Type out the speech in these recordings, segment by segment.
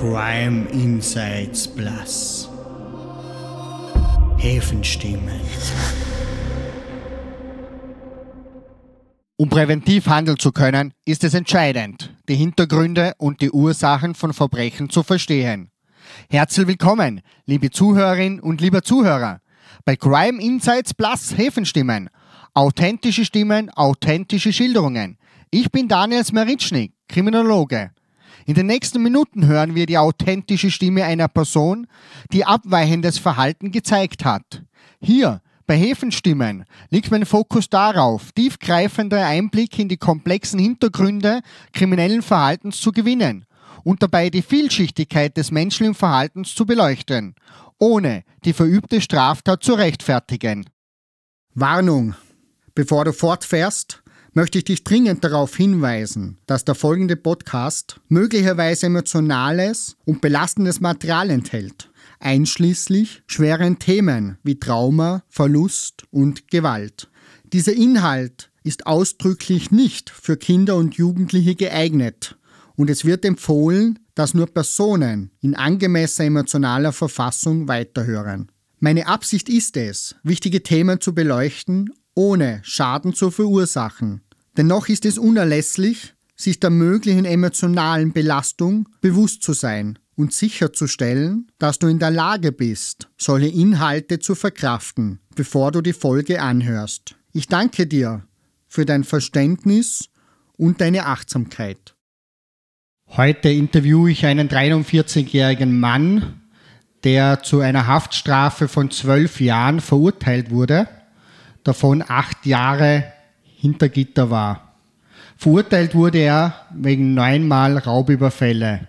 Crime Insights Plus. Häfenstimmen. Um präventiv handeln zu können, ist es entscheidend, die Hintergründe und die Ursachen von Verbrechen zu verstehen. Herzlich willkommen, liebe Zuhörerin und lieber Zuhörer, bei Crime Insights Plus Häfenstimmen. Authentische Stimmen, authentische Schilderungen. Ich bin Daniel Smeritschnik, Kriminologe. In den nächsten Minuten hören wir die authentische Stimme einer Person, die abweichendes Verhalten gezeigt hat. Hier bei Hefenstimmen liegt mein Fokus darauf, tiefgreifender Einblick in die komplexen Hintergründe kriminellen Verhaltens zu gewinnen und dabei die Vielschichtigkeit des menschlichen Verhaltens zu beleuchten, ohne die verübte Straftat zu rechtfertigen. Warnung! Bevor du fortfährst, möchte ich dich dringend darauf hinweisen, dass der folgende Podcast möglicherweise emotionales und belastendes Material enthält, einschließlich schweren Themen wie Trauma, Verlust und Gewalt. Dieser Inhalt ist ausdrücklich nicht für Kinder und Jugendliche geeignet und es wird empfohlen, dass nur Personen in angemessener emotionaler Verfassung weiterhören. Meine Absicht ist es, wichtige Themen zu beleuchten ohne Schaden zu verursachen. Dennoch ist es unerlässlich, sich der möglichen emotionalen Belastung bewusst zu sein und sicherzustellen, dass du in der Lage bist, solche Inhalte zu verkraften, bevor du die Folge anhörst. Ich danke dir für dein Verständnis und deine Achtsamkeit. Heute interviewe ich einen 43-jährigen Mann, der zu einer Haftstrafe von zwölf Jahren verurteilt wurde davon acht Jahre hinter Gitter war. Verurteilt wurde er wegen neunmal Raubüberfälle.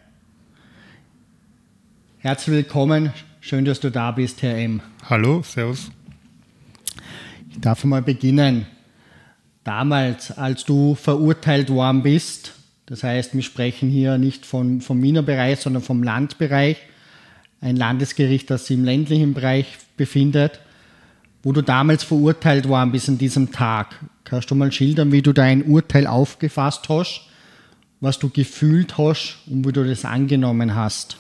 Herzlich willkommen, schön, dass du da bist, Herr M. Hallo, Servus. Ich darf mal beginnen. Damals, als du verurteilt worden bist, das heißt, wir sprechen hier nicht vom, vom Wiener Bereich, sondern vom Landbereich, ein Landesgericht, das sich im ländlichen Bereich befindet, wo du damals verurteilt worden bis an diesem Tag. Kannst du mal schildern, wie du dein Urteil aufgefasst hast, was du gefühlt hast und wie du das angenommen hast?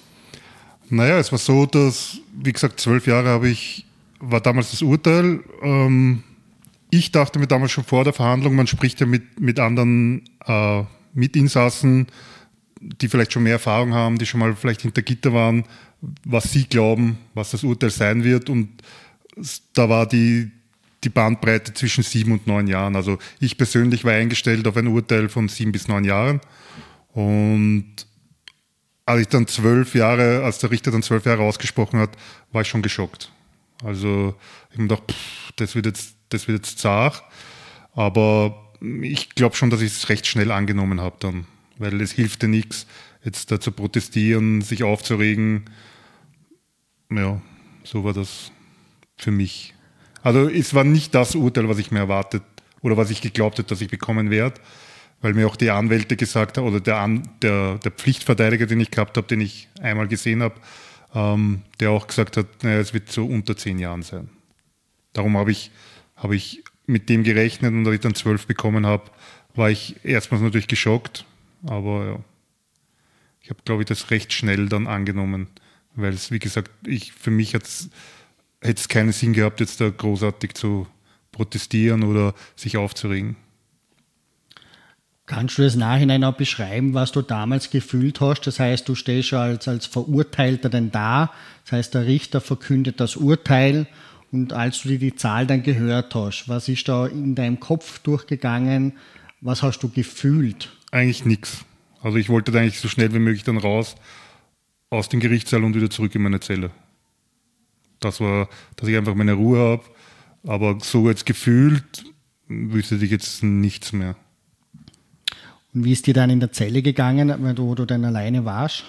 Naja, es war so, dass, wie gesagt, zwölf Jahre habe ich, war damals das Urteil. Ähm, ich dachte mir damals schon vor der Verhandlung, man spricht ja mit, mit anderen äh, Mitinsassen, die vielleicht schon mehr Erfahrung haben, die schon mal vielleicht hinter Gitter waren, was sie glauben, was das Urteil sein wird. Und da war die, die Bandbreite zwischen sieben und neun Jahren. Also ich persönlich war eingestellt auf ein Urteil von sieben bis neun Jahren. Und als ich dann zwölf Jahre, als der Richter dann zwölf Jahre ausgesprochen hat, war ich schon geschockt. Also ich habe gedacht, pff, das wird jetzt, das wird jetzt zart. Aber ich glaube schon, dass ich es recht schnell angenommen habe dann, weil es hilfte nichts, jetzt da zu protestieren, sich aufzuregen. Ja, so war das für mich. Also es war nicht das Urteil, was ich mir erwartet oder was ich geglaubt hätte, dass ich bekommen werde, weil mir auch die Anwälte gesagt haben oder der, An der, der Pflichtverteidiger, den ich gehabt habe, den ich einmal gesehen habe, ähm, der auch gesagt hat, naja, es wird so unter zehn Jahren sein. Darum habe ich, hab ich mit dem gerechnet und als ich dann zwölf bekommen habe, war ich erstmals natürlich geschockt, aber ja, ich habe, glaube ich, das recht schnell dann angenommen, weil es, wie gesagt, ich, für mich hat es hätte es keinen Sinn gehabt, jetzt da großartig zu protestieren oder sich aufzuregen. Kannst du das Nachhinein auch beschreiben, was du damals gefühlt hast? Das heißt, du stehst schon als, als Verurteilter denn da. Das heißt, der Richter verkündet das Urteil. Und als du dir die Zahl dann gehört hast, was ist da in deinem Kopf durchgegangen? Was hast du gefühlt? Eigentlich nichts. Also ich wollte da eigentlich so schnell wie möglich dann raus aus dem Gerichtssaal und wieder zurück in meine Zelle das war, dass ich einfach meine Ruhe habe. Aber so jetzt gefühlt wüsste ich jetzt nichts mehr. Und wie ist dir dann in der Zelle gegangen, wenn du, wo du dann alleine warst?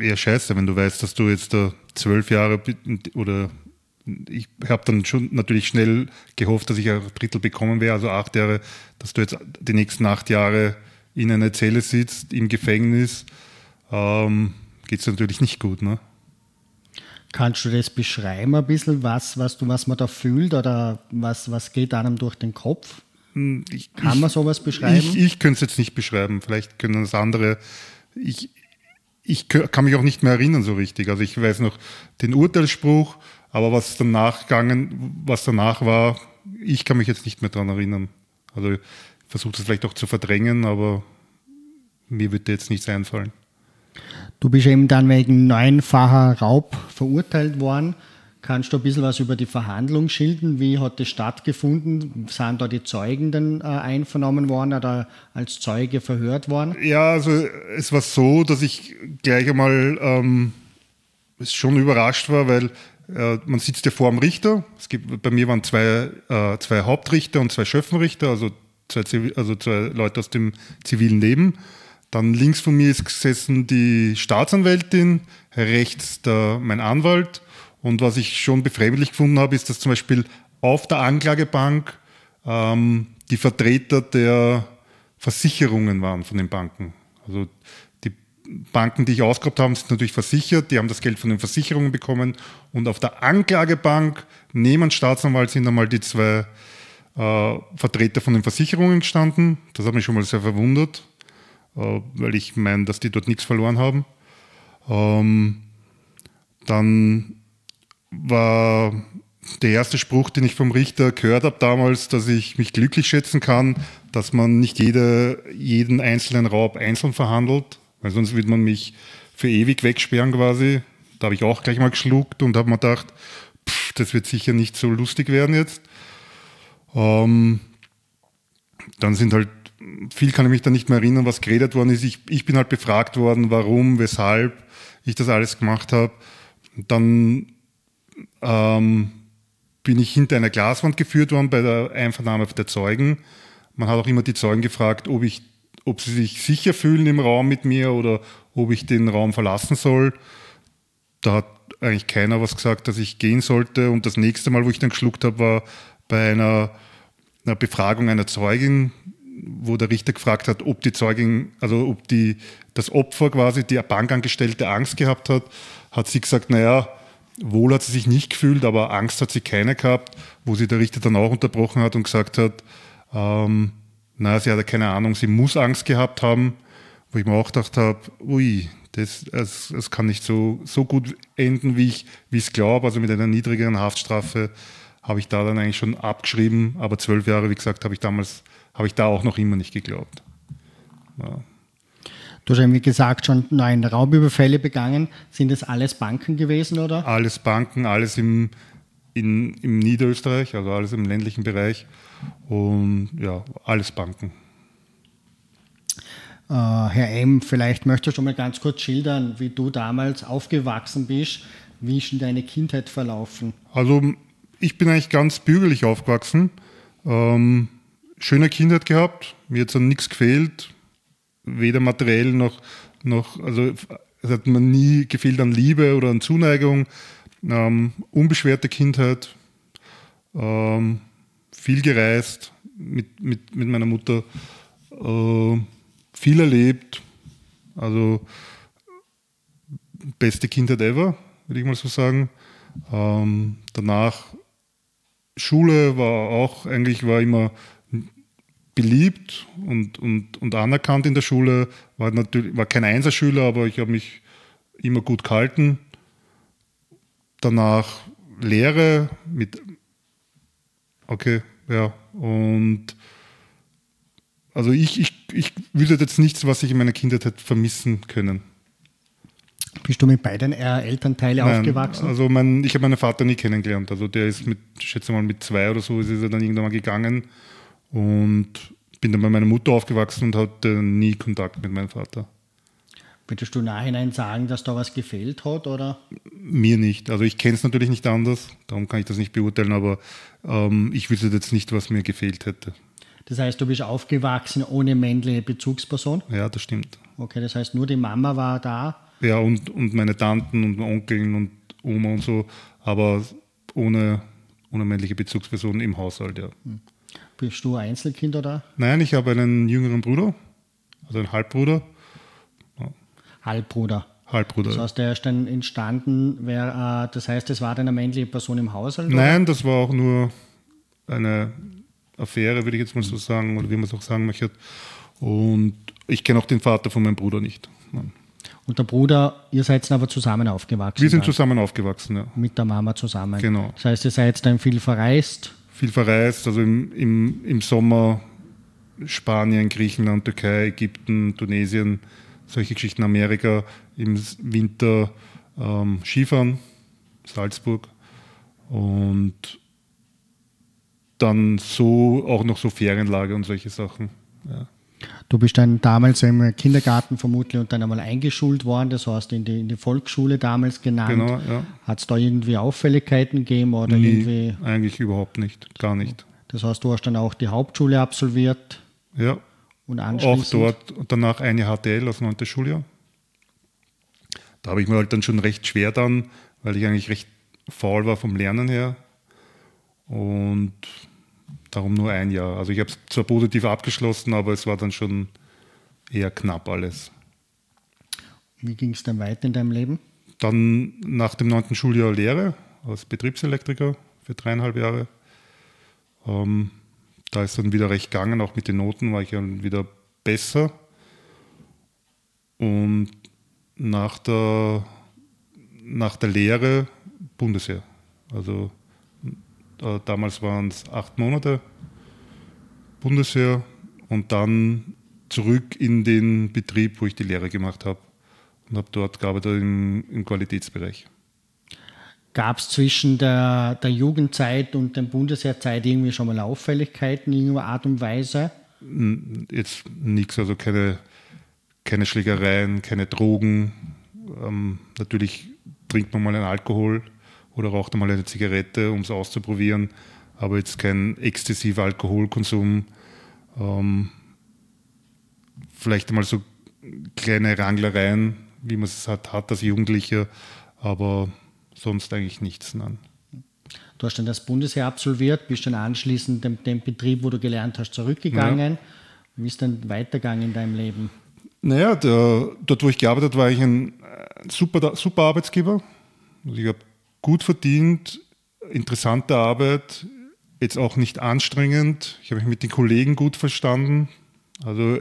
Ja, scheiße, wenn du weißt, dass du jetzt da zwölf Jahre oder ich habe dann schon natürlich schnell gehofft, dass ich ein Drittel bekommen wäre, also acht Jahre, dass du jetzt die nächsten acht Jahre in einer Zelle sitzt, im Gefängnis, ähm, geht es natürlich nicht gut, ne? Kannst du das beschreiben ein bisschen, was, was, du, was man da fühlt oder was, was geht einem durch den Kopf? Hm, ich, Kann man sowas beschreiben? Ich, ich könnte es jetzt nicht beschreiben, vielleicht können das andere. Ich, ich kann mich auch nicht mehr erinnern so richtig. Also ich weiß noch den Urteilsspruch, aber was danach gegangen, was danach war, ich kann mich jetzt nicht mehr daran erinnern. Also ich versuche das vielleicht auch zu verdrängen, aber mir würde jetzt nichts einfallen. Du bist eben dann wegen neunfacher Raub verurteilt worden. Kannst du ein bisschen was über die Verhandlung schildern? Wie hat das stattgefunden? Sind da die Zeugen dann äh, einvernommen worden oder als Zeuge verhört worden? Ja, also es war so, dass ich gleich einmal ähm, schon überrascht war, weil äh, man sitzt ja vor dem Richter. Es gibt, bei mir waren zwei, äh, zwei Hauptrichter und zwei Schöffenrichter, also zwei, also zwei Leute aus dem zivilen Leben. Dann links von mir ist gesessen die Staatsanwältin, rechts der, mein Anwalt und was ich schon befremdlich gefunden habe, ist, dass zum Beispiel auf der Anklagebank ähm, die Vertreter der Versicherungen waren von den Banken. Also die Banken, die ich ausgehabt habe, sind natürlich versichert, die haben das Geld von den Versicherungen bekommen. Und auf der Anklagebank neben Staatsanwalt sind einmal die zwei äh, Vertreter von den Versicherungen gestanden. Das hat mich schon mal sehr verwundert, weil ich meine, dass die dort nichts verloren haben. Ähm, dann war der erste Spruch, den ich vom Richter gehört habe damals, dass ich mich glücklich schätzen kann, dass man nicht jede, jeden einzelnen Raub einzeln verhandelt, weil sonst wird man mich für ewig wegsperren quasi. Da habe ich auch gleich mal geschluckt und habe mir gedacht, pff, das wird sicher nicht so lustig werden jetzt. Ähm, dann sind halt, viel kann ich mich da nicht mehr erinnern, was geredet worden ist. Ich, ich bin halt befragt worden, warum, weshalb ich das alles gemacht habe. Dann ähm, bin ich hinter einer Glaswand geführt worden bei der Einvernahme der Zeugen. Man hat auch immer die Zeugen gefragt, ob, ich, ob sie sich sicher fühlen im Raum mit mir oder ob ich den Raum verlassen soll. Da hat eigentlich keiner was gesagt, dass ich gehen sollte. Und das nächste Mal, wo ich dann geschluckt habe, war bei einer, einer Befragung einer Zeugin, wo der Richter gefragt hat, ob die Zeugin, also ob die, das Opfer quasi, die Bankangestellte Angst gehabt hat, hat sie gesagt, naja, Wohl hat sie sich nicht gefühlt, aber Angst hat sie keine gehabt, wo sie der Richter dann auch unterbrochen hat und gesagt hat, ähm, naja, sie hat ja keine Ahnung, sie muss Angst gehabt haben, wo ich mir auch gedacht habe, ui, das, das, das kann nicht so, so gut enden, wie ich es glaube. Also mit einer niedrigeren Haftstrafe habe ich da dann eigentlich schon abgeschrieben, aber zwölf Jahre, wie gesagt, habe ich damals, habe ich da auch noch immer nicht geglaubt. Ja. Du hast irgendwie gesagt, schon neun Raubüberfälle begangen. Sind das alles Banken gewesen, oder? Alles Banken, alles im, in, im Niederösterreich, also alles im ländlichen Bereich. Und ja, alles Banken. Äh, Herr M., vielleicht möchtest du schon mal ganz kurz schildern, wie du damals aufgewachsen bist. Wie ist denn deine Kindheit verlaufen? Also, ich bin eigentlich ganz bürgerlich aufgewachsen. Ähm, schöne Kindheit gehabt. Mir hat dann nichts gefehlt weder materiell noch, noch also es hat mir nie gefehlt an Liebe oder an Zuneigung. Ähm, unbeschwerte Kindheit, ähm, viel gereist mit, mit, mit meiner Mutter, äh, viel erlebt. Also beste Kindheit ever, würde ich mal so sagen. Ähm, danach Schule war auch eigentlich war immer beliebt und, und, und anerkannt in der Schule. War, natürlich, war kein Einserschüler, aber ich habe mich immer gut gehalten. Danach Lehre mit, okay, ja, und also ich, ich, ich wüsste jetzt nichts, was ich in meiner Kindheit hätte vermissen können. Bist du mit beiden Elternteilen Nein, aufgewachsen? Also mein, ich habe meinen Vater nie kennengelernt. Also der ist mit, ich schätze mal mit zwei oder so, ist er dann irgendwann mal gegangen. Und bin dann bei meiner Mutter aufgewachsen und hatte nie Kontakt mit meinem Vater. Würdest du nachhinein sagen, dass da was gefehlt hat? Oder? Mir nicht. Also ich kenne es natürlich nicht anders, darum kann ich das nicht beurteilen, aber ähm, ich wüsste jetzt nicht, was mir gefehlt hätte. Das heißt, du bist aufgewachsen ohne männliche Bezugsperson? Ja, das stimmt. Okay, das heißt, nur die Mama war da? Ja, und, und meine Tanten und Onkeln und Oma und so, aber ohne, ohne männliche Bezugsperson im Haushalt, ja. Hm. Bist du Einzelkind oder? Nein, ich habe einen jüngeren Bruder, also einen Halbbruder. Ja. Halbbruder. Halbbruder. Das heißt, der ist dann entstanden, wer, äh, das heißt, das war dann eine männliche Person im Haushalt? Nein, oder? das war auch nur eine Affäre, würde ich jetzt mal so sagen, oder wie man es auch sagen möchte. Und ich kenne auch den Vater von meinem Bruder nicht. Nein. Und der Bruder, ihr seid aber zusammen aufgewachsen? Wir sind dann? zusammen aufgewachsen, ja. Mit der Mama zusammen? Genau. Das heißt, ihr seid dann viel verreist? Viel verreist, also im, im, im Sommer Spanien, Griechenland, Türkei, Ägypten, Tunesien, solche Geschichten, Amerika, im Winter ähm, Skifahren, Salzburg und dann so auch noch so Ferienlager und solche Sachen. Ja. Du bist dann damals im Kindergarten vermutlich und dann einmal eingeschult worden, das heißt in die, in die Volksschule damals genannt. Genau, ja. Hat es da irgendwie Auffälligkeiten gegeben oder Nie, irgendwie? eigentlich überhaupt nicht, gar nicht. Das heißt, du hast dann auch die Hauptschule absolviert Ja, und auch anschließend dort und danach eine HTL, das neunte Schuljahr. Da habe ich mir halt dann schon recht schwer dann, weil ich eigentlich recht faul war vom Lernen her. Und darum nur ein Jahr. Also ich habe es zwar positiv abgeschlossen, aber es war dann schon eher knapp alles. Wie ging es dann weiter in deinem Leben? Dann nach dem neunten Schuljahr Lehre als Betriebselektriker für dreieinhalb Jahre. Ähm, da ist dann wieder recht gegangen, auch mit den Noten war ich dann wieder besser. Und nach der, nach der Lehre Bundesheer. Also äh, damals waren es acht Monate Bundesheer und dann zurück in den Betrieb, wo ich die Lehre gemacht habe und habe dort gearbeitet im, im Qualitätsbereich. Gab es zwischen der, der Jugendzeit und der Bundesheerzeit irgendwie schon mal Auffälligkeiten in irgendeiner Art und Weise? Jetzt nichts, also keine, keine Schlägereien, keine Drogen. Ähm, natürlich trinkt man mal einen Alkohol oder raucht mal eine Zigarette, um es auszuprobieren, aber jetzt kein exzessiver Alkoholkonsum. Ähm, vielleicht mal so kleine Ranglereien, wie man es hat, hat als Jugendlicher, aber sonst eigentlich nichts. Nein. Du hast dann das Bundesheer absolviert, bist dann anschließend dem, dem Betrieb, wo du gelernt hast, zurückgegangen. Ja. Wie ist dann weitergegangen in deinem Leben? Naja, der, dort, wo ich gearbeitet habe, war ich ein super, super Arbeitsgeber. Also ich habe gut verdient, interessante Arbeit, jetzt auch nicht anstrengend. Ich habe mich mit den Kollegen gut verstanden. Also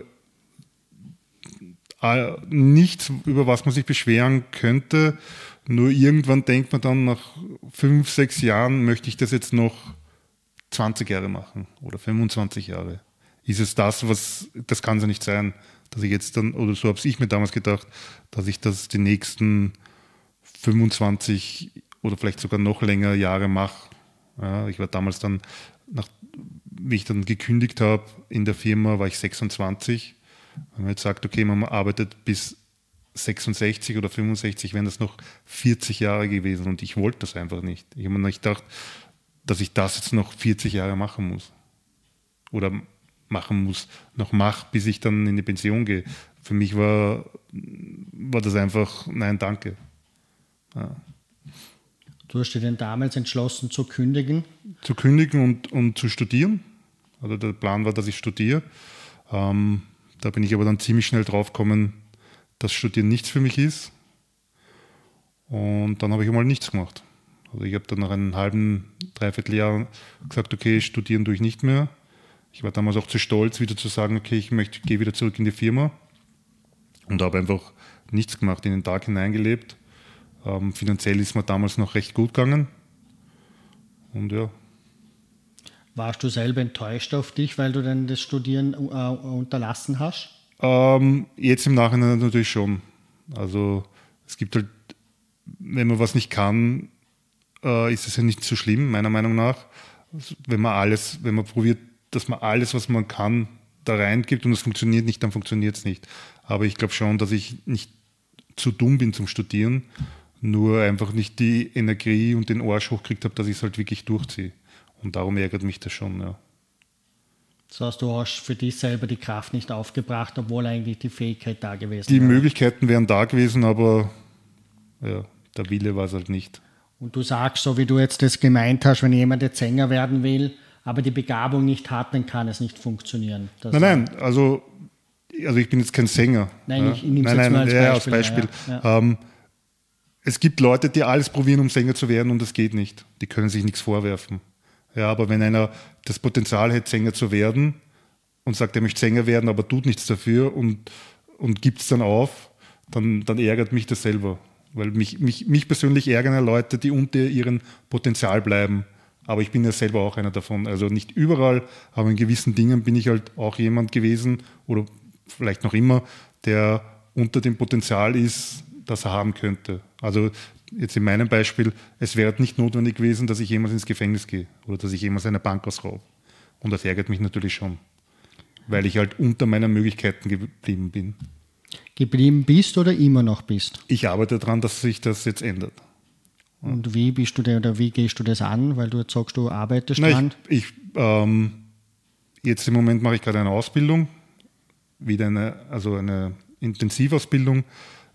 nichts, über was man sich beschweren könnte. Nur irgendwann denkt man dann nach fünf, sechs Jahren, möchte ich das jetzt noch 20 Jahre machen oder 25 Jahre. Ist es das, was, das kann es ja nicht sein, dass ich jetzt dann, oder so habe ich mir damals gedacht, dass ich das die nächsten 25 oder vielleicht sogar noch länger Jahre mache. Ja, ich war damals dann, nach, wie ich dann gekündigt habe in der Firma, war ich 26. Wenn man jetzt sagt, okay, man arbeitet bis 66 oder 65, wären das noch 40 Jahre gewesen und ich wollte das einfach nicht. Ich habe mir nicht gedacht, dass ich das jetzt noch 40 Jahre machen muss. Oder machen muss, noch mache, bis ich dann in die Pension gehe. Für mich war, war das einfach, nein, danke. Ja. Du hast dich denn damals entschlossen zu kündigen? Zu kündigen und, und zu studieren. Also der Plan war, dass ich studiere. Ähm, da bin ich aber dann ziemlich schnell drauf gekommen, dass Studieren nichts für mich ist. Und dann habe ich einmal nichts gemacht. Also ich habe dann nach einem halben, dreiviertel Jahr gesagt, okay, studieren tue ich nicht mehr. Ich war damals auch zu stolz, wieder zu sagen, okay, ich möchte, gehe wieder zurück in die Firma. Und habe einfach nichts gemacht, in den Tag hineingelebt. Ähm, finanziell ist mir damals noch recht gut gegangen. Und ja. Warst du selber enttäuscht auf dich, weil du dann das Studieren äh, unterlassen hast? Ähm, jetzt im Nachhinein natürlich schon. Also es gibt halt, wenn man was nicht kann, äh, ist es ja nicht so schlimm, meiner Meinung nach. Wenn man alles, wenn man probiert, dass man alles, was man kann, da reingibt und es funktioniert nicht, dann funktioniert es nicht. Aber ich glaube schon, dass ich nicht zu dumm bin zum Studieren, nur einfach nicht die Energie und den Arsch hochgekriegt habe, dass ich es halt wirklich durchziehe. Und darum ärgert mich das schon, ja. Das heißt, du hast für dich selber die Kraft nicht aufgebracht, obwohl eigentlich die Fähigkeit da gewesen Die wäre. Möglichkeiten wären da gewesen, aber ja, der Wille war es halt nicht. Und du sagst, so wie du jetzt das gemeint hast, wenn jemand jetzt Sänger werden will, aber die Begabung nicht hat, dann kann es nicht funktionieren. Das nein, nein, also, also ich bin jetzt kein Sänger. Nein, ja. ich nehme es jetzt mal als ja, Beispiel. als Beispiel. Ja, ja. Ähm, es gibt Leute, die alles probieren, um Sänger zu werden und das geht nicht. Die können sich nichts vorwerfen. Ja, aber wenn einer das Potenzial hat, Sänger zu werden und sagt, er möchte Sänger werden, aber tut nichts dafür und, und gibt es dann auf, dann, dann ärgert mich das selber. Weil mich, mich, mich persönlich ärgern ja Leute, die unter ihrem Potenzial bleiben. Aber ich bin ja selber auch einer davon. Also nicht überall, aber in gewissen Dingen bin ich halt auch jemand gewesen oder vielleicht noch immer, der unter dem Potenzial ist, das er haben könnte. Also jetzt in meinem Beispiel, es wäre nicht notwendig gewesen, dass ich jemals ins Gefängnis gehe oder dass ich jemals eine Bank ausraube. Und das ärgert mich natürlich schon, weil ich halt unter meinen Möglichkeiten geblieben bin. Geblieben bist oder immer noch bist? Ich arbeite daran, dass sich das jetzt ändert. Und wie bist du denn oder wie gehst du das an? Weil du jetzt sagst, du arbeitest Na, dran. Ich, ich, ähm, jetzt im Moment mache ich gerade eine Ausbildung, wieder eine, also eine Intensivausbildung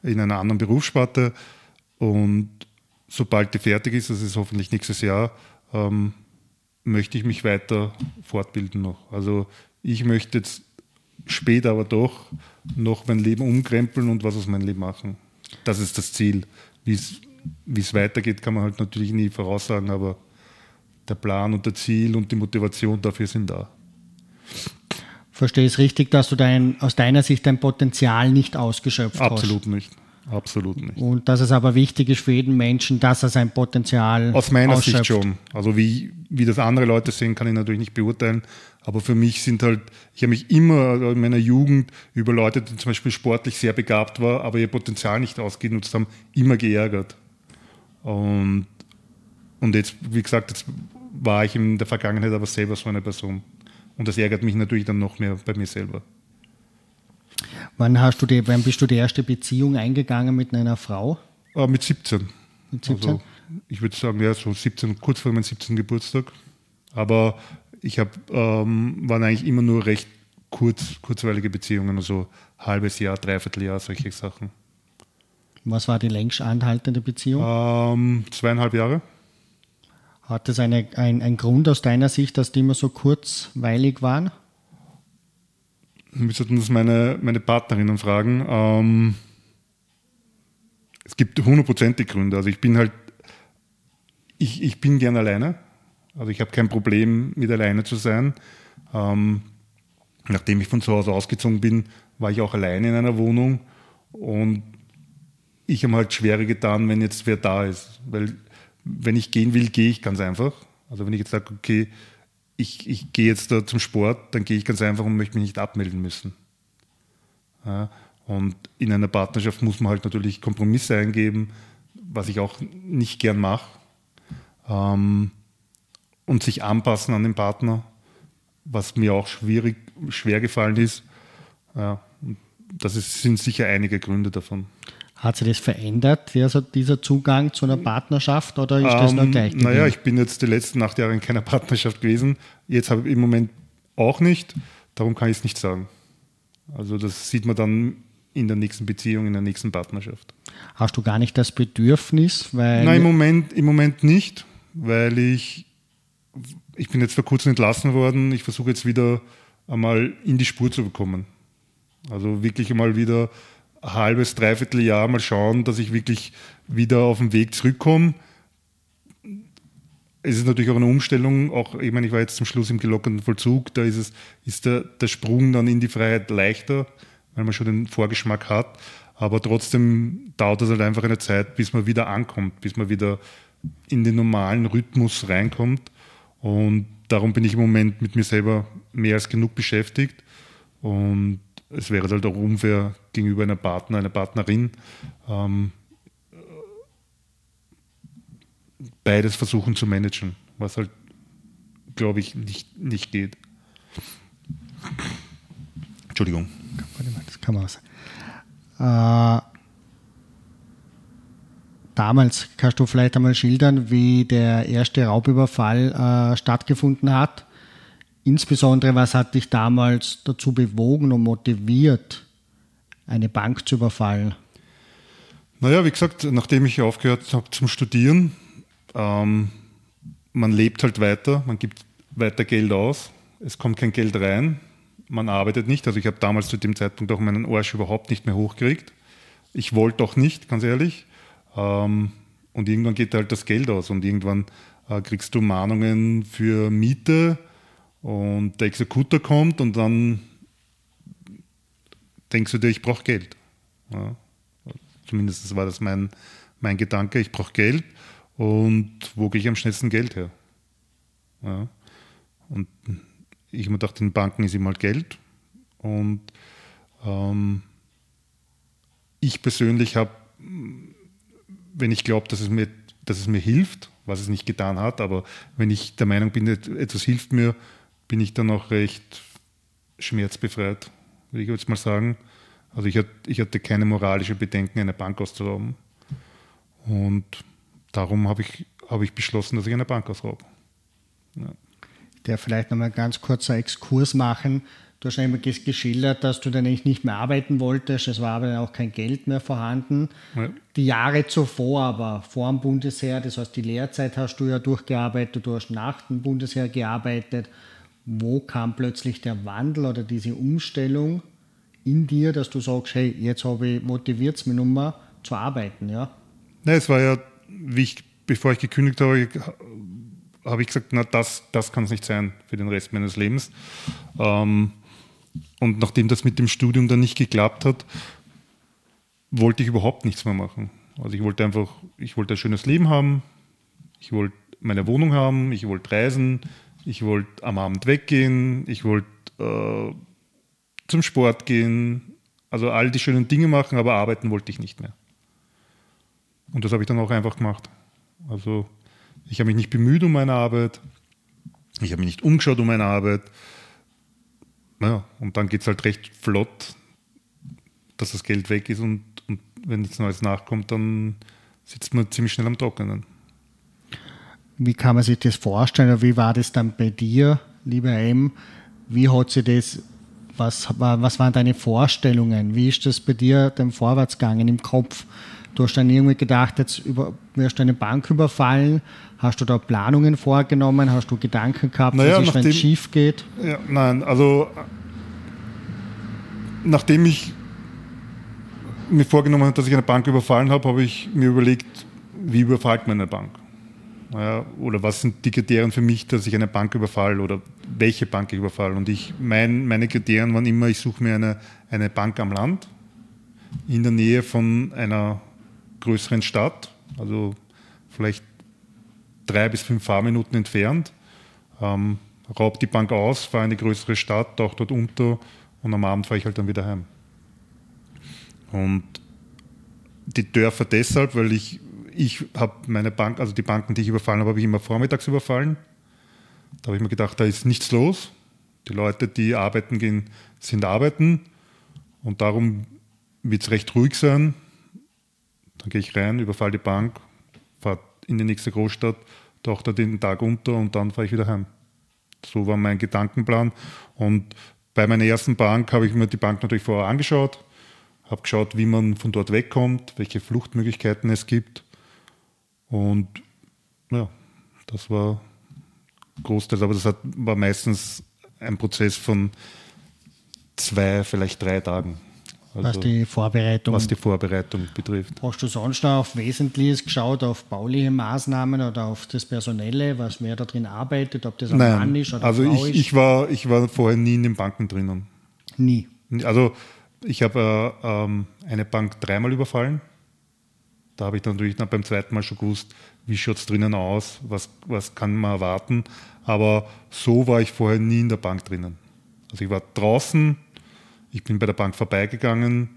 in einer anderen Berufssparte. Und sobald die fertig ist, das ist hoffentlich nächstes Jahr, ähm, möchte ich mich weiter fortbilden noch. Also ich möchte jetzt später aber doch noch mein Leben umkrempeln und was aus meinem Leben machen. Das ist das Ziel. Wie es weitergeht, kann man halt natürlich nie voraussagen, aber der Plan und der Ziel und die Motivation dafür sind da. Verstehe es richtig, dass du dein, aus deiner Sicht dein Potenzial nicht ausgeschöpft Absolut hast? Absolut nicht. Absolut nicht. Und dass es aber wichtig ist für jeden Menschen, dass er sein Potenzial Aus meiner ausschöpft. Sicht schon. Also wie, wie das andere Leute sehen, kann ich natürlich nicht beurteilen. Aber für mich sind halt, ich habe mich immer in meiner Jugend über Leute, die zum Beispiel sportlich sehr begabt waren, aber ihr Potenzial nicht ausgenutzt haben, immer geärgert. Und, und jetzt, wie gesagt, jetzt war ich in der Vergangenheit aber selber so eine Person. Und das ärgert mich natürlich dann noch mehr bei mir selber. Wann, hast du die, wann bist du die erste Beziehung eingegangen mit einer Frau? Äh, mit 17. Mit 17? Also, ich würde sagen, ja, so 17, kurz vor meinem 17. Geburtstag. Aber ich habe, ähm, waren eigentlich immer nur recht kurz, kurzweilige Beziehungen, also halbes Jahr, dreiviertel Jahr, solche Sachen. Was war die längst anhaltende Beziehung? Ähm, zweieinhalb Jahre. Hat es eine, ein, ein Grund aus deiner Sicht, dass die immer so kurzweilig waren? Sollten das meine, meine Partnerinnen fragen. Ähm, es gibt hundertprozentig Gründe. Also ich bin halt, ich, ich bin gern alleine. Also ich habe kein Problem mit alleine zu sein. Ähm, nachdem ich von zu Hause ausgezogen bin, war ich auch alleine in einer Wohnung und ich habe halt schwerer getan, wenn jetzt wer da ist. Weil wenn ich gehen will, gehe ich ganz einfach. Also wenn ich jetzt sage, okay, ich, ich gehe jetzt da zum Sport, dann gehe ich ganz einfach und möchte mich nicht abmelden müssen. Ja, und in einer Partnerschaft muss man halt natürlich Kompromisse eingeben, was ich auch nicht gern mache. Ähm, und sich anpassen an den Partner, was mir auch schwierig, schwer gefallen ist. Ja, das ist, sind sicher einige Gründe davon. Hat sich das verändert, also dieser Zugang zu einer Partnerschaft oder ist das noch Ähm, gleich geblieben? naja, ich bin jetzt die letzten acht Jahre in keiner Partnerschaft gewesen. Jetzt habe ich im Moment auch nicht. Darum kann ich es nicht sagen. Also das sieht man dann in der nächsten Beziehung, in der nächsten Partnerschaft. Hast du gar nicht das Bedürfnis, weil Nein, im Moment, im Moment nicht, weil ich, ich bin jetzt vor kurzem entlassen worden. Ich versuche jetzt wieder einmal in die Spur zu bekommen. Also wirklich einmal wieder halbes, dreiviertel Jahr mal schauen, dass ich wirklich wieder auf den Weg zurückkomme. Es ist natürlich auch eine Umstellung, auch, ich meine, ich war jetzt zum Schluss im gelockerten Vollzug, da ist, es, ist der, der Sprung dann in die Freiheit leichter, weil man schon den Vorgeschmack hat. Aber trotzdem dauert es halt einfach eine Zeit, bis man wieder ankommt, bis man wieder in den normalen Rhythmus reinkommt. Und darum bin ich im Moment mit mir selber mehr als genug beschäftigt. Und es wäre halt auch unfair gegenüber einer Partner, einer Partnerin, ähm, beides versuchen zu managen, was halt, glaube ich, nicht, nicht geht. Entschuldigung. Das kann man. Äh, damals kannst du vielleicht einmal schildern, wie der erste Raubüberfall äh, stattgefunden hat. Insbesondere, was hat dich damals dazu bewogen und motiviert, eine Bank zu überfallen? Naja, wie gesagt, nachdem ich aufgehört habe zum Studieren, ähm, man lebt halt weiter, man gibt weiter Geld aus, es kommt kein Geld rein, man arbeitet nicht. Also ich habe damals zu dem Zeitpunkt auch meinen Arsch überhaupt nicht mehr hochgekriegt. Ich wollte auch nicht, ganz ehrlich. Ähm, und irgendwann geht halt das Geld aus und irgendwann äh, kriegst du Mahnungen für Miete und der Exekutor kommt und dann denkst du dir, ich brauche Geld. Ja. Zumindest war das mein, mein Gedanke. Ich brauche Geld und wo gehe ich am schnellsten Geld her? Ja. Und ich habe mir gedacht, in Banken ist immer Geld. Und ähm, ich persönlich habe, wenn ich glaube, dass, dass es mir hilft, was es nicht getan hat, aber wenn ich der Meinung bin, etwas hilft mir, bin ich dann auch recht schmerzbefreit, würde ich jetzt mal sagen. Also ich hatte, keine moralische Bedenken, eine Bank auszurauben. Und darum habe ich, hab ich beschlossen, dass ich eine Bank ausraube. Ja. Der vielleicht nochmal ganz kurzer Exkurs machen. Du hast immer geschildert, dass du dann eigentlich nicht mehr arbeiten wolltest. Es war aber dann auch kein Geld mehr vorhanden. Ja. Die Jahre zuvor, aber vor dem Bundesheer, das heißt, die Lehrzeit hast du ja durchgearbeitet, du hast nach dem Bundesheer gearbeitet. Wo kam plötzlich der Wandel oder diese Umstellung in dir, dass du sagst, hey, jetzt habe ich motiviert es mich nochmal zu arbeiten, ja? Nein, es war ja, wie ich, bevor ich gekündigt habe, habe ich gesagt, na, das, das kann es nicht sein für den Rest meines Lebens. Ähm, und nachdem das mit dem Studium dann nicht geklappt hat, wollte ich überhaupt nichts mehr machen. Also ich wollte einfach, ich wollte ein schönes Leben haben, ich wollte meine Wohnung haben, ich wollte reisen, ich wollte am Abend weggehen, ich wollte äh, zum Sport gehen, also all die schönen Dinge machen, aber arbeiten wollte ich nicht mehr. Und das habe ich dann auch einfach gemacht. Also ich habe mich nicht bemüht um meine Arbeit, ich habe mich nicht umgeschaut um meine Arbeit. Naja, und dann geht es halt recht flott, dass das Geld weg ist und, und wenn nichts Neues nachkommt, dann sitzt man ziemlich schnell am Trockenen. Wie kann man sich das vorstellen? Wie war das dann bei dir, lieber M? Wie hat sich das, was, was waren deine Vorstellungen? Wie ist das bei dir dem Vorwärtsgangen im Kopf? Du hast dann irgendwie gedacht, jetzt über, wirst du eine Bank überfallen. Hast du da Planungen vorgenommen? Hast du Gedanken gehabt, naja, was wenn es schief geht? Ja, nein, also nachdem ich mir vorgenommen habe, dass ich eine Bank überfallen habe, habe ich mir überlegt, wie überfällt man eine Bank? Ja, oder was sind die Kriterien für mich, dass ich eine Bank überfalle oder welche Bank ich überfalle? Und ich, mein, meine Kriterien waren immer, ich suche mir eine, eine Bank am Land, in der Nähe von einer größeren Stadt, also vielleicht drei bis fünf Fahrminuten entfernt. Ähm, raub die Bank aus, fahre in eine größere Stadt, tauche dort unter und am Abend fahre ich halt dann wieder heim. Und die Dörfer deshalb, weil ich, ich habe meine Bank, also die Banken, die ich überfallen habe, habe ich immer vormittags überfallen. Da habe ich mir gedacht, da ist nichts los. Die Leute, die arbeiten gehen, sind arbeiten. Und darum wird es recht ruhig sein. Dann gehe ich rein, überfall die Bank, fahre in die nächste Großstadt, tauche da den Tag unter und dann fahre ich wieder heim. So war mein Gedankenplan. Und bei meiner ersten Bank habe ich mir die Bank natürlich vorher angeschaut, habe geschaut, wie man von dort wegkommt, welche Fluchtmöglichkeiten es gibt. Und ja, das war Großteil, aber das hat, war meistens ein Prozess von zwei, vielleicht drei Tagen. Also was die Vorbereitung, was die Vorbereitung betrifft. Hast du sonst noch auf Wesentliches geschaut, auf bauliche Maßnahmen oder auf das Personelle, was wer da drin arbeitet, ob das ein Nein, Mann ist oder also Frau ich, ist? ich war ich war vorher nie in den Banken drinnen. Nie. Also ich habe äh, ähm, eine Bank dreimal überfallen. Da habe ich dann natürlich dann beim zweiten Mal schon gewusst, wie schaut es drinnen aus, was, was kann man erwarten. Aber so war ich vorher nie in der Bank drinnen. Also ich war draußen, ich bin bei der Bank vorbeigegangen.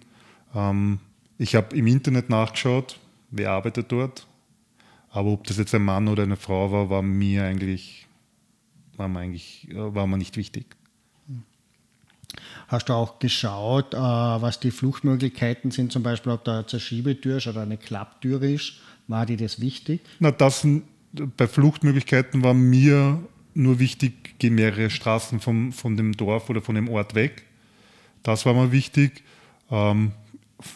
Ähm, ich habe im Internet nachgeschaut, wer arbeitet dort. Aber ob das jetzt ein Mann oder eine Frau war, war mir eigentlich, war mir eigentlich äh, war mir nicht wichtig. Hast du auch geschaut, äh, was die Fluchtmöglichkeiten sind, zum Beispiel ob da eine Zerschiebetür ist oder eine Klapptür ist? War dir das wichtig? Na, das, bei Fluchtmöglichkeiten war mir nur wichtig, gehen mehrere Straßen vom, von dem Dorf oder von dem Ort weg. Das war mir wichtig. Ähm,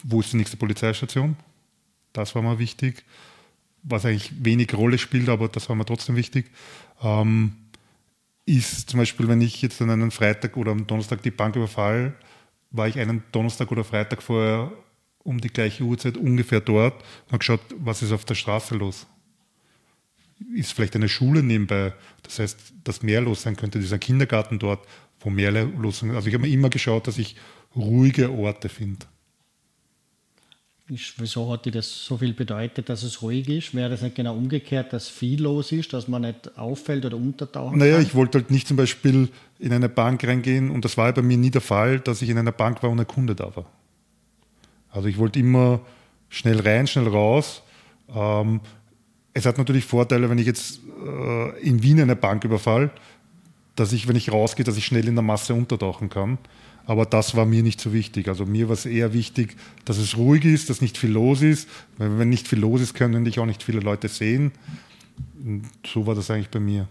wo ist die nächste Polizeistation? Das war mir wichtig. Was eigentlich wenig Rolle spielt, aber das war mir trotzdem wichtig. Ähm, ist zum Beispiel, wenn ich jetzt an einem Freitag oder am Donnerstag die Bank überfall, war ich einen Donnerstag oder Freitag vorher um die gleiche Uhrzeit ungefähr dort und habe geschaut, was ist auf der Straße los. Ist vielleicht eine Schule nebenbei, das heißt, dass mehr los sein könnte, dieser Kindergarten dort, wo mehr los sein Also ich habe immer geschaut, dass ich ruhige Orte finde. Ist, wieso hat dir das so viel bedeutet, dass es ruhig ist? Wäre das nicht genau umgekehrt, dass viel los ist, dass man nicht auffällt oder untertauchen Naja, kann? ich wollte halt nicht zum Beispiel in eine Bank reingehen und das war ja bei mir nie der Fall, dass ich in einer Bank war und ein Kunde da war. Also ich wollte immer schnell rein, schnell raus. Ähm, es hat natürlich Vorteile, wenn ich jetzt äh, in Wien eine Bank überfall, dass ich, wenn ich rausgehe, dass ich schnell in der Masse untertauchen kann. Aber das war mir nicht so wichtig. Also mir war es eher wichtig, dass es ruhig ist, dass nicht viel los ist. Wenn nicht viel los ist, können dich auch nicht viele Leute sehen. Und so war das eigentlich bei mir.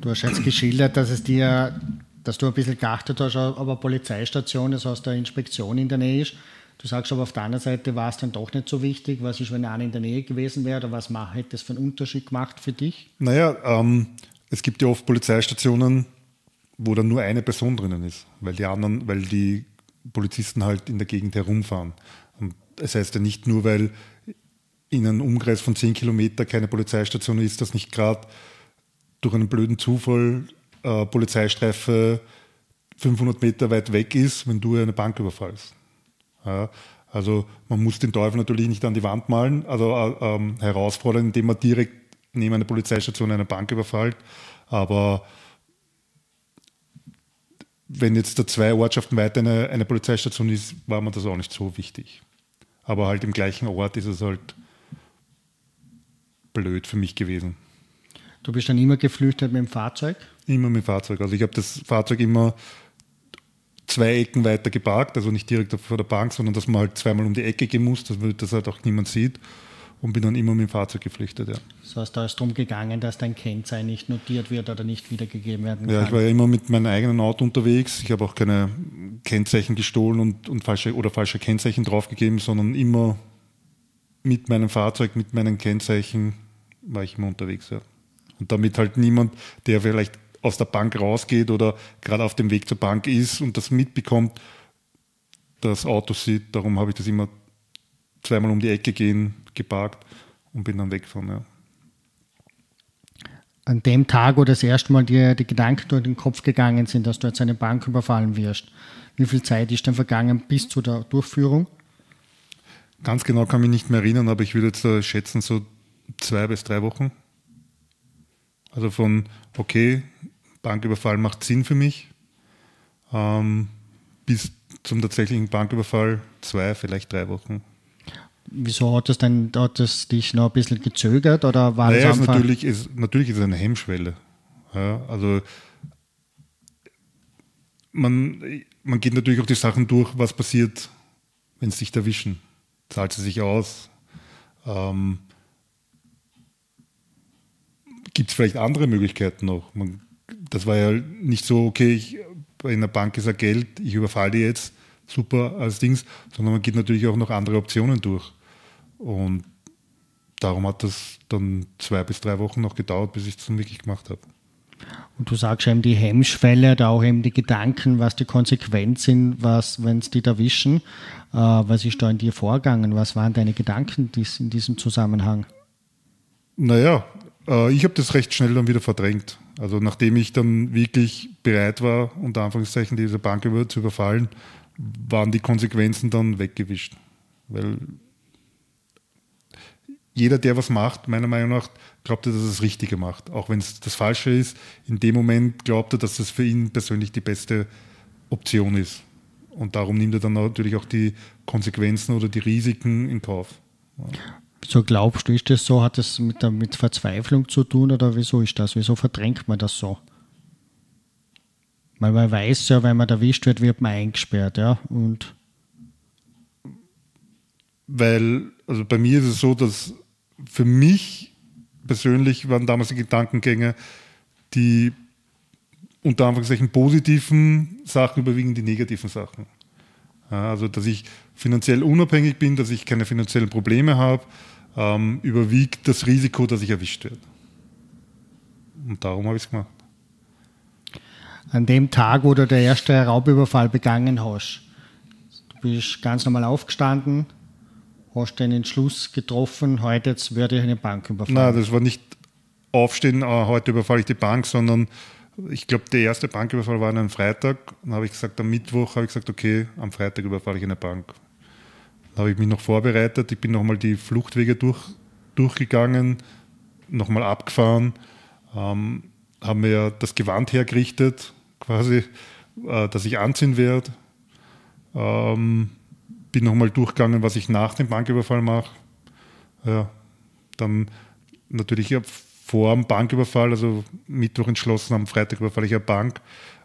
Du hast jetzt geschildert, dass es dir, dass du ein bisschen geachtet hast, aber Polizeistation, das heißt, eine Inspektion in der Nähe ist. Du sagst aber auf der anderen Seite war es dann doch nicht so wichtig. Was ist, wenn einer in der Nähe gewesen wäre oder was hätte das für einen Unterschied gemacht für dich? Naja, ähm, es gibt ja oft Polizeistationen, wo dann nur eine Person drinnen ist, weil die anderen, weil die Polizisten halt in der Gegend herumfahren. Und das heißt ja nicht nur, weil in einem Umkreis von 10 Kilometer keine Polizeistation ist, dass nicht gerade durch einen blöden Zufall äh, Polizeistreife 500 Meter weit weg ist, wenn du eine Bank überfallst. Ja, also man muss den Teufel natürlich nicht an die Wand malen, also äh, ähm, herausfordern, indem man direkt neben einer Polizeistation eine Bank überfällt. Aber wenn jetzt da zwei Ortschaften weiter eine, eine Polizeistation ist, war mir das auch nicht so wichtig. Aber halt im gleichen Ort ist es halt blöd für mich gewesen. Du bist dann immer geflüchtet mit dem Fahrzeug? Immer mit dem Fahrzeug. Also ich habe das Fahrzeug immer zwei Ecken weiter geparkt, also nicht direkt vor der Bank, sondern dass man halt zweimal um die Ecke gehen muss, dass das halt auch niemand sieht und bin dann immer mit dem Fahrzeug geflüchtet, ja. Das heißt, da ist darum gegangen, dass dein Kennzeichen nicht notiert wird oder nicht wiedergegeben werden kann. Ja, ich war ja immer mit meinem eigenen Auto unterwegs. Ich habe auch keine Kennzeichen gestohlen und, und falsche oder falsche Kennzeichen draufgegeben, sondern immer mit meinem Fahrzeug, mit meinen Kennzeichen war ich immer unterwegs, ja. Und damit halt niemand, der vielleicht aus der Bank rausgeht oder gerade auf dem Weg zur Bank ist und das mitbekommt, das Auto sieht. Darum habe ich das immer zweimal um die Ecke gehen, geparkt und bin dann weggefahren. Ja. An dem Tag, wo das erste Mal dir die Gedanken durch den Kopf gegangen sind, dass du jetzt eine Bank überfallen wirst, wie viel Zeit ist denn vergangen bis zu der Durchführung? Ganz genau kann ich mich nicht mehr erinnern, aber ich würde jetzt äh, schätzen, so zwei bis drei Wochen. Also von, okay, Banküberfall macht Sinn für mich, ähm, bis zum tatsächlichen Banküberfall zwei, vielleicht drei Wochen. Wieso hat das denn hat das dich noch ein bisschen gezögert oder war naja, das ist natürlich, ist, natürlich ist es eine Hemmschwelle. Ja, also man, man geht natürlich auch die Sachen durch, was passiert, wenn sie dich erwischen. Zahlt sie sich aus? Ähm, Gibt es vielleicht andere Möglichkeiten noch? Man, das war ja nicht so, okay, ich, in der Bank ist ja Geld, ich überfalle die jetzt, super als Dings, sondern man geht natürlich auch noch andere Optionen durch. Und darum hat das dann zwei bis drei Wochen noch gedauert, bis ich es dann wirklich gemacht habe. Und du sagst eben die Hemmschwelle, da auch eben die Gedanken, was die Konsequenzen sind, was, wenn es die erwischen. Äh, was ist da in dir vorgegangen? Was waren deine Gedanken dies, in diesem Zusammenhang? Naja, äh, ich habe das recht schnell dann wieder verdrängt. Also nachdem ich dann wirklich bereit war, unter Anführungszeichen diese Bank über, zu überfallen, waren die Konsequenzen dann weggewischt. Weil jeder, der was macht, meiner Meinung nach, glaubt er, dass er das Richtige macht. Auch wenn es das Falsche ist, in dem Moment glaubt er, dass das für ihn persönlich die beste Option ist. Und darum nimmt er dann natürlich auch die Konsequenzen oder die Risiken in Kauf. Wieso glaubst du, ist das so? Hat das mit, mit Verzweiflung zu tun oder wieso ist das? Wieso verdrängt man das so? Weil man weiß ja, wenn man erwischt wird, wird man eingesperrt, ja. Und Weil, also bei mir ist es so, dass für mich persönlich waren damals die Gedankengänge, die unter Anführungszeichen positiven Sachen überwiegen die negativen Sachen. Also, dass ich finanziell unabhängig bin, dass ich keine finanziellen Probleme habe, ähm, überwiegt das Risiko, dass ich erwischt werde. Und darum habe ich es gemacht. an dem Tag, wo du der erste Raubüberfall begangen hast, du bist ganz normal aufgestanden, hast den Entschluss getroffen, heute jetzt werde ich eine Bank überfallen. Nein, das war nicht aufstehen, ah, heute überfalle ich die Bank, sondern ich glaube, der erste Banküberfall war an einem Freitag. Dann habe ich gesagt, am Mittwoch habe ich gesagt, okay, am Freitag überfalle ich eine Bank. Dann habe ich mich noch vorbereitet. Ich bin nochmal die Fluchtwege durch, durchgegangen, nochmal abgefahren, ähm, habe mir das Gewand hergerichtet, quasi, äh, dass ich anziehen werde. Ähm, bin nochmal durchgegangen, was ich nach dem Banküberfall mache. Ja, dann natürlich vor dem Banküberfall, also Mittwoch entschlossen, am Freitag überfalle ich eine Bank.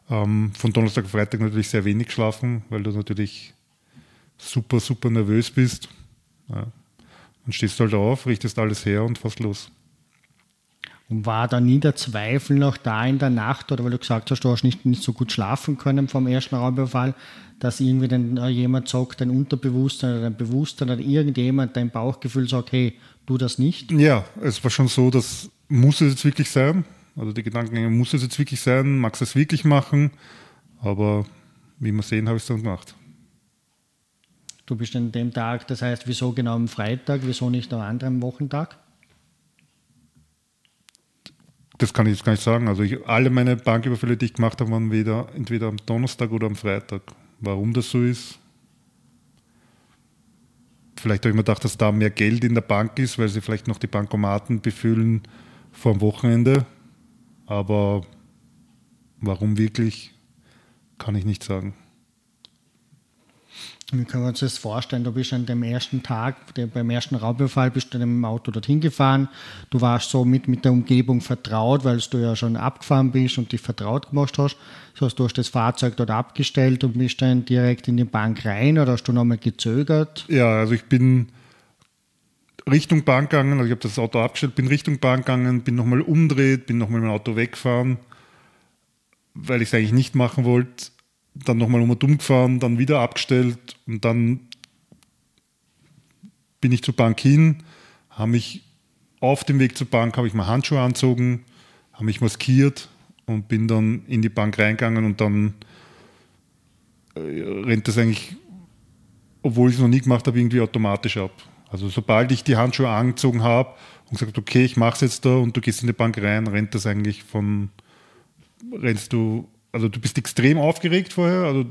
Ähm, von Donnerstag auf Freitag natürlich sehr wenig geschlafen, weil du natürlich super, super nervös bist. Ja. Dann stehst du halt auf, richtest alles her und fährst los. Und war da nie der Zweifel noch da in der Nacht, oder weil du gesagt hast, du hast nicht, nicht so gut schlafen können vom ersten Raubüberfall, dass irgendwie dann äh, jemand sagt, dein Unterbewusstsein oder dein Bewusstsein oder irgendjemand dein Bauchgefühl sagt, hey, tu das nicht? Ja, es war schon so, dass muss es jetzt wirklich sein? Also die Gedankengänge, muss es jetzt wirklich sein? Magst du es wirklich machen? Aber wie wir sehen, habe ich es dann gemacht. Du bist an dem Tag, das heißt, wieso genau am Freitag, wieso nicht am anderen Wochentag? Das kann ich jetzt gar nicht sagen. Also ich, alle meine Banküberfälle, die ich gemacht habe, waren weder, entweder am Donnerstag oder am Freitag. Warum das so ist? Vielleicht habe ich mir gedacht, dass da mehr Geld in der Bank ist, weil sie vielleicht noch die Bankomaten befüllen vor dem Wochenende. Aber warum wirklich, kann ich nicht sagen. Wie können wir uns das vorstellen? Du bist an dem ersten Tag, der, beim ersten Raubüberfall, bist du dem Auto dorthin gefahren. Du warst so mit, mit der Umgebung vertraut, weil du ja schon abgefahren bist und dich vertraut gemacht hast. Heißt, du hast das Fahrzeug dort abgestellt und bist dann direkt in die Bank rein oder hast du nochmal gezögert? Ja, also ich bin Richtung Bank gegangen, also ich habe das Auto abgestellt, bin Richtung Bank gegangen, bin nochmal umdreht, bin nochmal mit dem Auto weggefahren, weil ich es eigentlich nicht machen wollte. Dann nochmal um und um gefahren, dann wieder abgestellt und dann bin ich zur Bank hin, habe mich auf dem Weg zur Bank, habe ich mal Handschuhe anzogen, habe mich maskiert und bin dann in die Bank reingegangen und dann äh, rennt das eigentlich, obwohl ich es noch nie gemacht habe, irgendwie automatisch ab. Also sobald ich die Handschuhe angezogen habe und gesagt, okay, ich mache es jetzt da und du gehst in die Bank rein, rennt das eigentlich von, rennst du, also du bist extrem aufgeregt vorher, also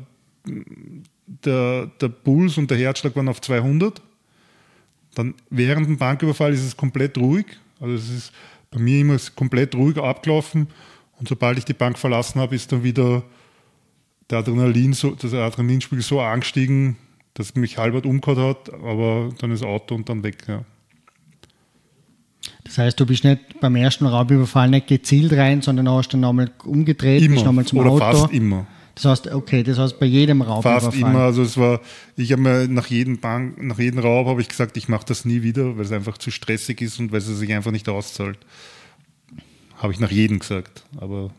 der, der Puls und der Herzschlag waren auf 200. Dann während dem Banküberfall ist es komplett ruhig, also es ist bei mir immer komplett ruhig abgelaufen und sobald ich die Bank verlassen habe, ist dann wieder der Adrenalin so, das Adrenalinspiegel so angestiegen, das mich halbert umgehauen hat, aber dann ist Auto und dann weg. Ja. Das heißt, du bist nicht beim ersten Raubüberfall nicht gezielt rein, sondern hast dann nochmal umgedreht, immer. bist nochmal zum Oder Auto. fast immer. Das heißt, okay, das heißt bei jedem Raubüberfall. Fast immer. Also es war, ich habe mir nach jedem Bank, nach jedem Raub habe ich gesagt, ich mache das nie wieder, weil es einfach zu stressig ist und weil es sich einfach nicht auszahlt. Habe ich nach jedem gesagt. Aber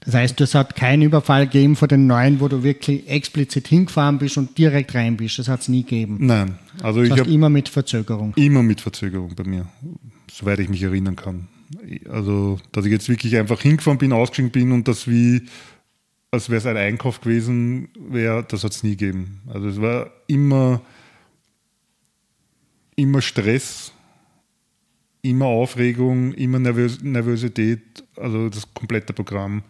Das heißt, es hat keinen Überfall gegeben von den neuen, wo du wirklich explizit hingefahren bist und direkt rein bist. Das hat es nie gegeben. nein. Also Das ich heißt, habe immer mit Verzögerung. immer mit Verzögerung bei mir, soweit ich mich erinnern kann. Also, dass ich jetzt wirklich einfach hingefahren bin, ausgestiegen bin und das wie, als wäre es ein Einkauf gewesen wäre, das hat es nie gegeben. Also es war immer, immer Stress, immer Aufregung, immer Nervös Nervosität, also das komplette Programm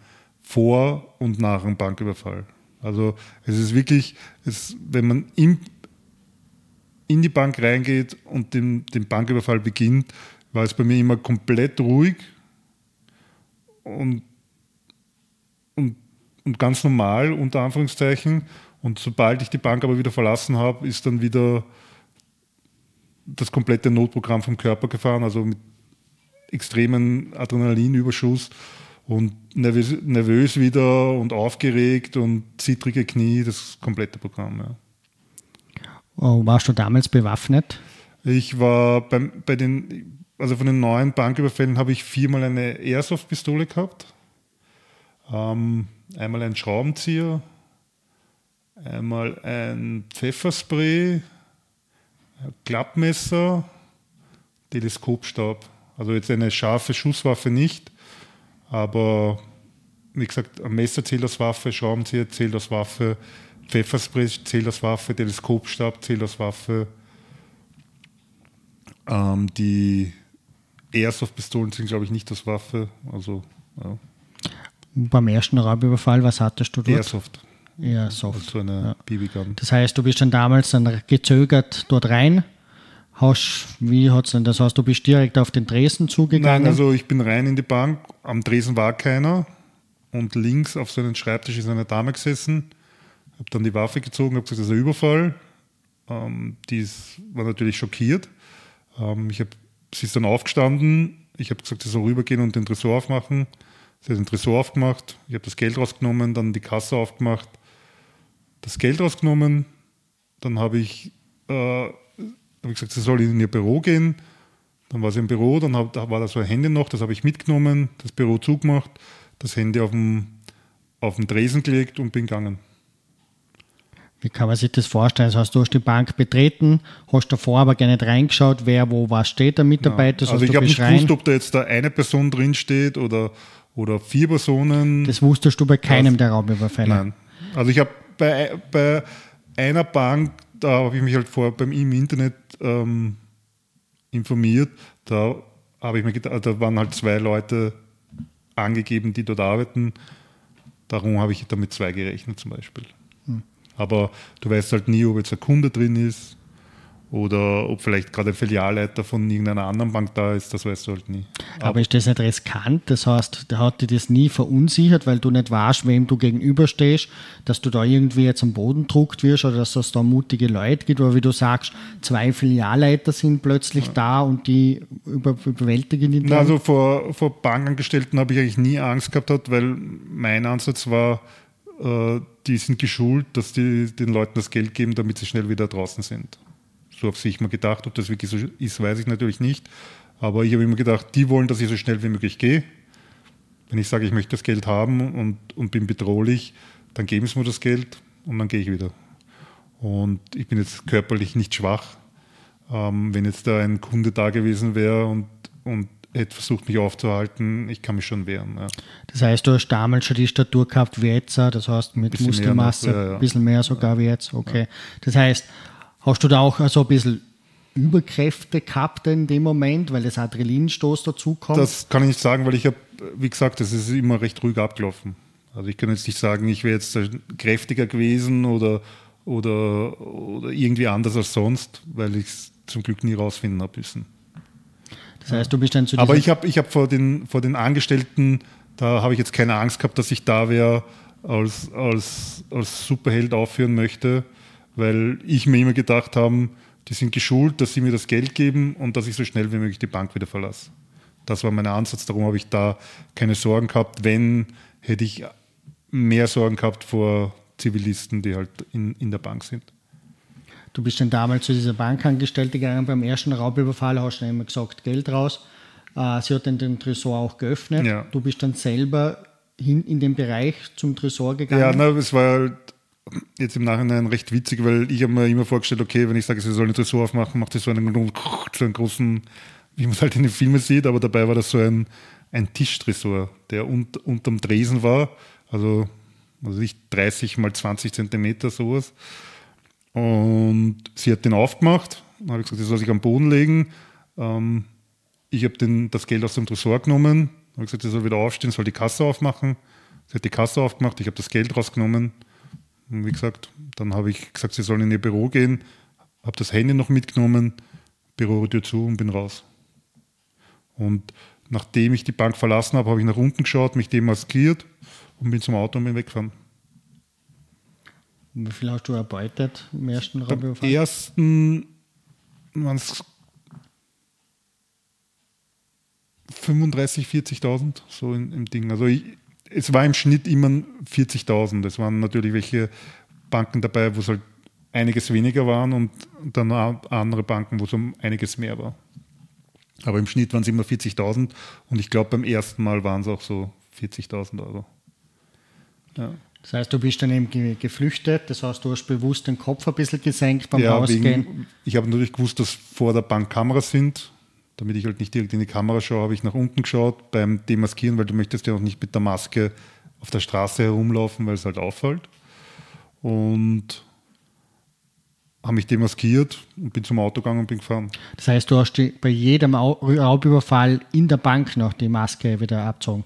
vor und nach dem Banküberfall. Also es ist wirklich, es, wenn man im, in die Bank reingeht und den, den Banküberfall beginnt, war es bei mir immer komplett ruhig und, und, und ganz normal, unter Anführungszeichen. Und sobald ich die Bank aber wieder verlassen habe, ist dann wieder das komplette Notprogramm vom Körper gefahren, also mit extremen Adrenalinüberschuss und nervös, nervös wieder und aufgeregt und zittrige Knie, das komplette Programm. Ja. Oh, warst du damals bewaffnet? Ich war beim, bei den, also von den neuen Banküberfällen habe ich viermal eine Airsoft-Pistole gehabt. Ähm, einmal ein Schraubenzieher, einmal ein Pfefferspray, Klappmesser, Teleskopstab. Also jetzt eine scharfe Schusswaffe nicht, aber wie gesagt, ein Messer zählt als Waffe, Schraubenzieher zählt als Waffe, Pfefferspray zählt als Waffe, Teleskopstab zählt als Waffe. Ähm, die Airsoft-Pistolen sind, glaube ich, nicht als Waffe. Also ja. Beim ersten Raubüberfall, was hattest du dort? Airsoft. Airsoft. Also eine Ja. BB-Gun. Das heißt, du bist dann damals dann gezögert dort rein. Hast, wie hat's denn? Das heißt, du bist direkt auf den Dresden zugegangen. Nein, also ich bin rein in die Bank. Am Dresen war keiner. Und links auf so einem Schreibtisch ist eine Dame gesessen. Habe dann die Waffe gezogen, habe gesagt, das ist ein Überfall. Ähm, die ist, war natürlich schockiert. Ähm, ich hab, sie ist dann aufgestanden. Ich habe gesagt, sie soll rübergehen und den Tresor aufmachen. Sie hat den Tresor aufgemacht. Ich habe das Geld rausgenommen, dann die Kasse aufgemacht, das Geld rausgenommen. Dann habe ich, äh, hab ich gesagt, sie soll in ihr Büro gehen. Dann war sie im Büro, dann hab, da war da so ein Handy noch, das habe ich mitgenommen, das Büro zugemacht, das Handy auf den, auf den Tresen gelegt und bin gegangen. Wie kann man sich das vorstellen? Das heißt, du hast die Bank betreten, hast davor aber gar nicht reingeschaut, wer wo was steht, der Mitarbeiter. Das also ich habe nicht gewusst, ob da jetzt da eine Person drin steht oder, oder vier Personen. Das wusstest du bei keinem Das- der Raubüberfälle. Nein. Also ich habe bei, bei einer Bank, da habe ich mich halt vor beim im Internet ähm, informiert, da habe ich mir gedacht, da waren halt zwei Leute angegeben, die dort arbeiten. Darum habe ich damit zwei gerechnet zum Beispiel. Aber du weißt halt nie, ob jetzt ein Kunde drin ist oder ob vielleicht gerade ein Filialleiter von irgendeiner anderen Bank da ist, das weißt du halt nie. Aber ist das nicht riskant? Das heißt, der hat dich das nie verunsichert, weil du nicht weißt, wem du gegenüberstehst, dass du da irgendwie jetzt am Boden druckt wirst oder dass es da mutige Leute gibt, oder wie du sagst, zwei Filialleiter sind plötzlich da und die über, überwältigen ihn Na, also vor, vor Bankangestellten habe ich eigentlich nie Angst gehabt, hat, weil mein Ansatz war, äh, die sind geschult, dass die den Leuten das Geld geben, damit sie schnell wieder draußen sind. So habe ich mir gedacht, ob das wirklich so ist, weiß ich natürlich nicht. Aber ich habe immer gedacht, die wollen, dass ich so schnell wie möglich gehe. Wenn ich sage, ich möchte das Geld haben und, und bin bedrohlich, dann geben sie mir das Geld und dann gehe ich wieder. Und ich bin jetzt körperlich nicht schwach. Ähm, wenn jetzt da ein Kunde da gewesen wäre und, und hätte versucht, mich aufzuhalten, ich kann mich schon wehren. Ja. Das heißt, du hast damals schon die Statur gehabt wie jetzt, das heißt mit Bisschen Muskelmasse, noch, ja, ja. ein bisschen mehr sogar wie jetzt, okay. Das heißt, hast du da auch so ein bisschen Überkräfte gehabt in dem Moment, weil das Adrenalinstoß dazu kommt? Das kann ich nicht sagen, weil ich habe, wie gesagt, das ist immer recht ruhig abgelaufen. Also ich kann jetzt nicht sagen, ich wäre jetzt kräftiger gewesen oder, oder, oder irgendwie anders als sonst, weil ich es zum Glück nie rausfinden habe müssen. Das heißt, du bist dann zu Aber ich habe ich hab vor, den, vor den Angestellten, da habe ich jetzt keine Angst gehabt, dass ich da wer als, als, als Superheld aufführen möchte, weil ich mir immer gedacht habe, die sind geschult, dass sie mir das Geld geben und dass ich so schnell wie möglich die Bank wieder verlasse. Das war mein Ansatz, darum habe ich da keine Sorgen gehabt. Wenn, hätte ich mehr Sorgen gehabt vor Zivilisten, die halt in, in der Bank sind. Du bist dann damals zu dieser Bankangestellte gegangen beim ersten Raubüberfall, hast dann immer gesagt, Geld raus. Äh, sie hat dann den Tresor auch geöffnet. Ja. Du bist dann selber hin in den Bereich zum Tresor gegangen. Ja, na, es war halt jetzt im Nachhinein recht witzig, weil ich habe mir immer vorgestellt, okay, wenn ich sage, sie soll einen Tresor aufmachen, macht sie so einen, so einen großen, wie man es halt in den Filmen sieht, aber dabei war das so ein, ein Tischtresor, der unt, unterm Tresen war, also, also nicht 30 mal 20 Zentimeter sowas. Und sie hat den aufgemacht, dann habe ich gesagt, sie soll sich am Boden legen. Ähm, ich habe das Geld aus dem Tresor genommen, habe gesagt, sie soll wieder aufstehen, soll die Kasse aufmachen. Sie hat die Kasse aufgemacht, ich habe das Geld rausgenommen. Und wie gesagt, dann habe ich gesagt, sie sollen in ihr Büro gehen, habe das Handy noch mitgenommen, Bürotür zu und bin raus. Und nachdem ich die Bank verlassen habe, habe ich nach unten geschaut, mich demaskiert und bin zum Auto und bin weggefahren. Wie viel hast du erbeutet im ersten Raubüberfall? ersten waren es 35, 40.000 so in, im Ding. Also ich, es war im Schnitt immer 40.000. Es waren natürlich welche Banken dabei, wo es halt einiges weniger waren und dann andere Banken, wo es um einiges mehr war. Aber im Schnitt waren es immer 40.000 und ich glaube beim ersten Mal waren es auch so 40.000 Euro. Ja. Das heißt, du bist dann eben ge- geflüchtet, das heißt, du hast bewusst den Kopf ein bisschen gesenkt beim Ja, Rausgehen. wegen, ich habe natürlich gewusst, dass vor der Bank Kameras sind. Damit ich halt nicht direkt in die Kamera schaue, habe ich nach unten geschaut beim Demaskieren, weil du möchtest ja auch nicht mit der Maske auf der Straße herumlaufen, weil es halt auffällt. Und habe mich demaskiert und bin zum Auto gegangen und bin gefahren. Das heißt, du hast die, bei jedem Au- Raubüberfall in der Bank noch die Maske wieder abgezogen.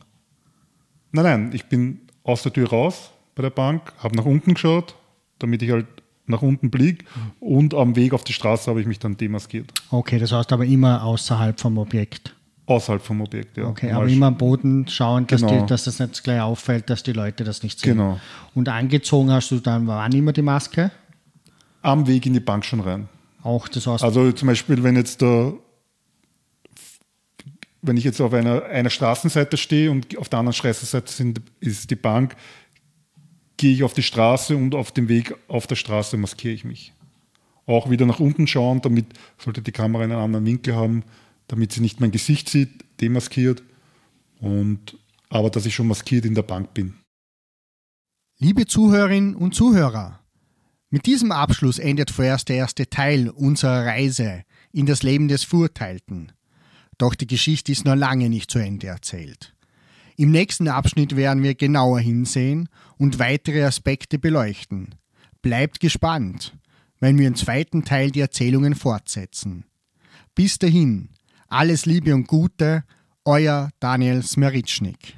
Nein, nein, ich bin aus der Tür raus bei der Bank, habe nach unten geschaut, damit ich halt nach unten blick und am Weg auf die Straße habe ich mich dann demaskiert. Okay, das heißt aber immer außerhalb vom Objekt. Außerhalb vom Objekt, ja. Okay, aber immer am Boden schauen, dass, Genau. die, dass das nicht gleich auffällt, dass die Leute das nicht sehen. Genau. Und angezogen hast du dann wann immer die Maske? am Weg in die Bank schon rein. Auch das heißt, Also zum Beispiel, wenn jetzt da, wenn ich jetzt auf einer, einer Straßenseite stehe und auf der anderen Straßenseite sind, ist die Bank, gehe ich auf die Straße und auf dem Weg auf der Straße maskiere ich mich. Auch wieder nach unten schauen, damit sollte die Kamera einen anderen Winkel haben, damit sie nicht mein Gesicht sieht, demaskiert. Und, aber dass ich schon maskiert in der Bank bin. Liebe Zuhörerinnen und Zuhörer, mit diesem Abschluss endet vorerst der erste Teil unserer Reise in das Leben des Verurteilten. Doch die Geschichte ist noch lange nicht zu Ende erzählt. Im nächsten Abschnitt werden wir genauer hinsehen und weitere Aspekte beleuchten. Bleibt gespannt, wenn wir im zweiten Teil die Erzählungen fortsetzen. Bis dahin, alles Liebe und Gute, euer Daniel Smeritschnik.